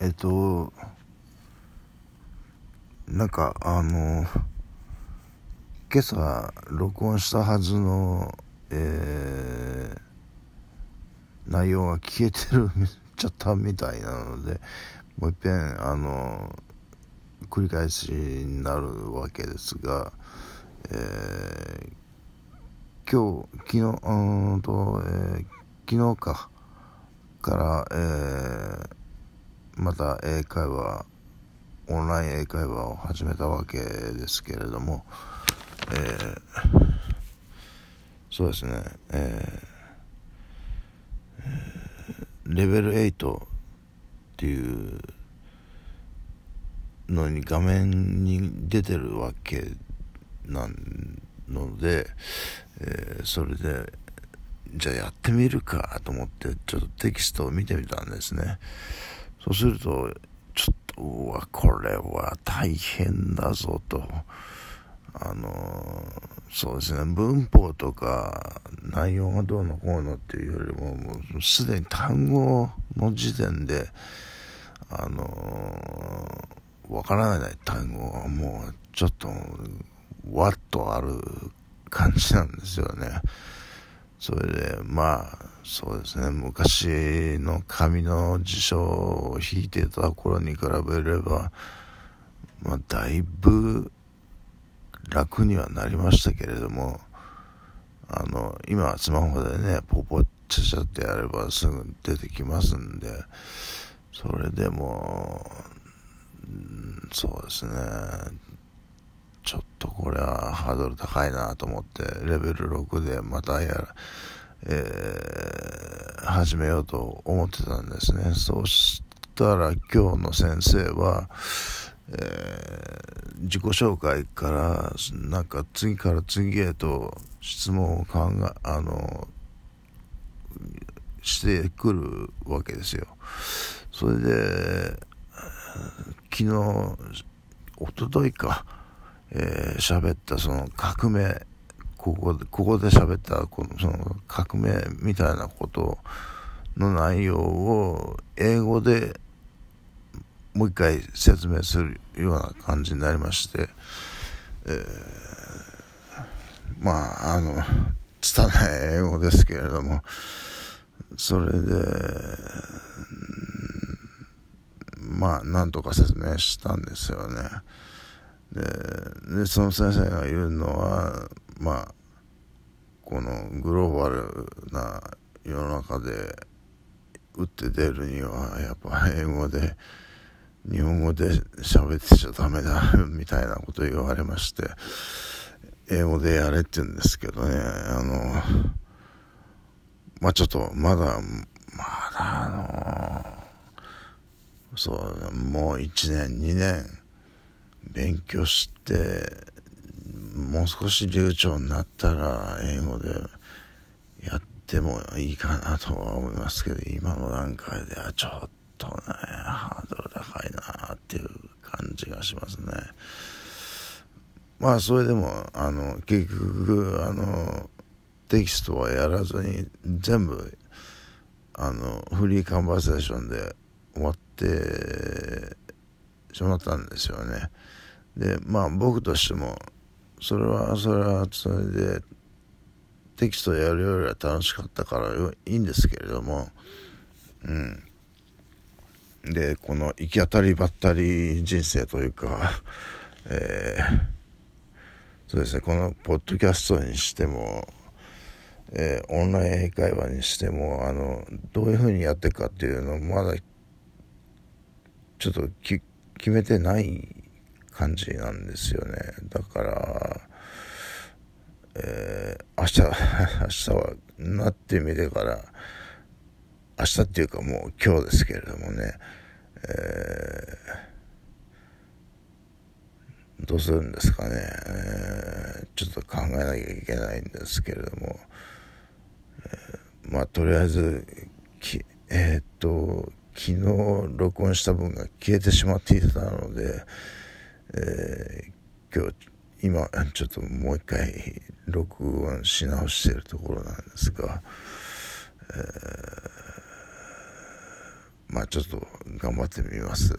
えっとなんかあの今朝録音したはずの、えー、内容が消えてるちゃったみたいなのでもういっぺんあの繰り返しになるわけですが、えー、今日昨日うんと、えー、昨日かから、えー、また英会話オンライン英会話を始めたわけですけれども、えー、そうですね、えー、レベル8っていうのに画面に出てるわけなので、えー、それでじゃあやってみるかと思ってちょっとテキストを見てみたんですね。そうするとちょっとうわこれは大変だぞとあのそうですね文法とか内容がどうのこうのっていうよりももうすでに単語の時点であのわからない単語がもうちょっとわっとある感じなんですよね。それでまあそうですね。昔の紙の辞書を引いてた頃に比べればまあだいぶ楽にはなりましたけれどもあの今はスマホでねポポチャチャってやればすぐ出てきますんでそれでもうんそうですね。ちょっとこれはハードル高いなと思ってレベル6でまたやら、えー、始めようと思ってたんですね。そしたら今日の先生は、えー、自己紹介からなんか次から次へと質問を考えあのしてくるわけですよ。それで昨日おとといか。えー、喋ったその革命ここでここで喋ったこのその革命みたいなことの内容を英語でもう一回説明するような感じになりまして、えー、まああの拙い英語ですけれどもそれでまあなんとか説明したんですよね。ででその先生が言うのはまあこのグローバルな世の中で打って出るにはやっぱ英語で日本語で喋ってちゃダメだみたいなこと言われまして英語でやれって言うんですけどねあのまあちょっとまだまだあのそうもう1年2年勉強してもう少し流暢になったら英語でやってもいいかなとは思いますけど今の段階ではちょっとねハードル高いなっていう感じがしますね。まあそれでもあの結局あのテキストはやらずに全部あのフリーカンバーセーションで終わってしまったんですよね。でまあ僕としてもそれはそれはそれでテキストやるよりは楽しかったからいいんですけれどもうんでこの行き当たりばったり人生というか えー、そうですねこのポッドキャストにしてもえー、オンライン英会話にしてもあのどういうふうにやっていくかっていうのをまだちょっとき決めてない感じなんですよね。だからえー、明日 明日はなってみてから明日っていうかもう今日ですけれどもね、えー、どうするんですかね、えー、ちょっと考えなきゃいけないんですけれども、えー、まあとりあえずきえっと昨日録音した分が消えてしまっていたので、えー、今日今ちょっともう一回録音し直しているところなんですが、えまあちょっと頑張ってみます。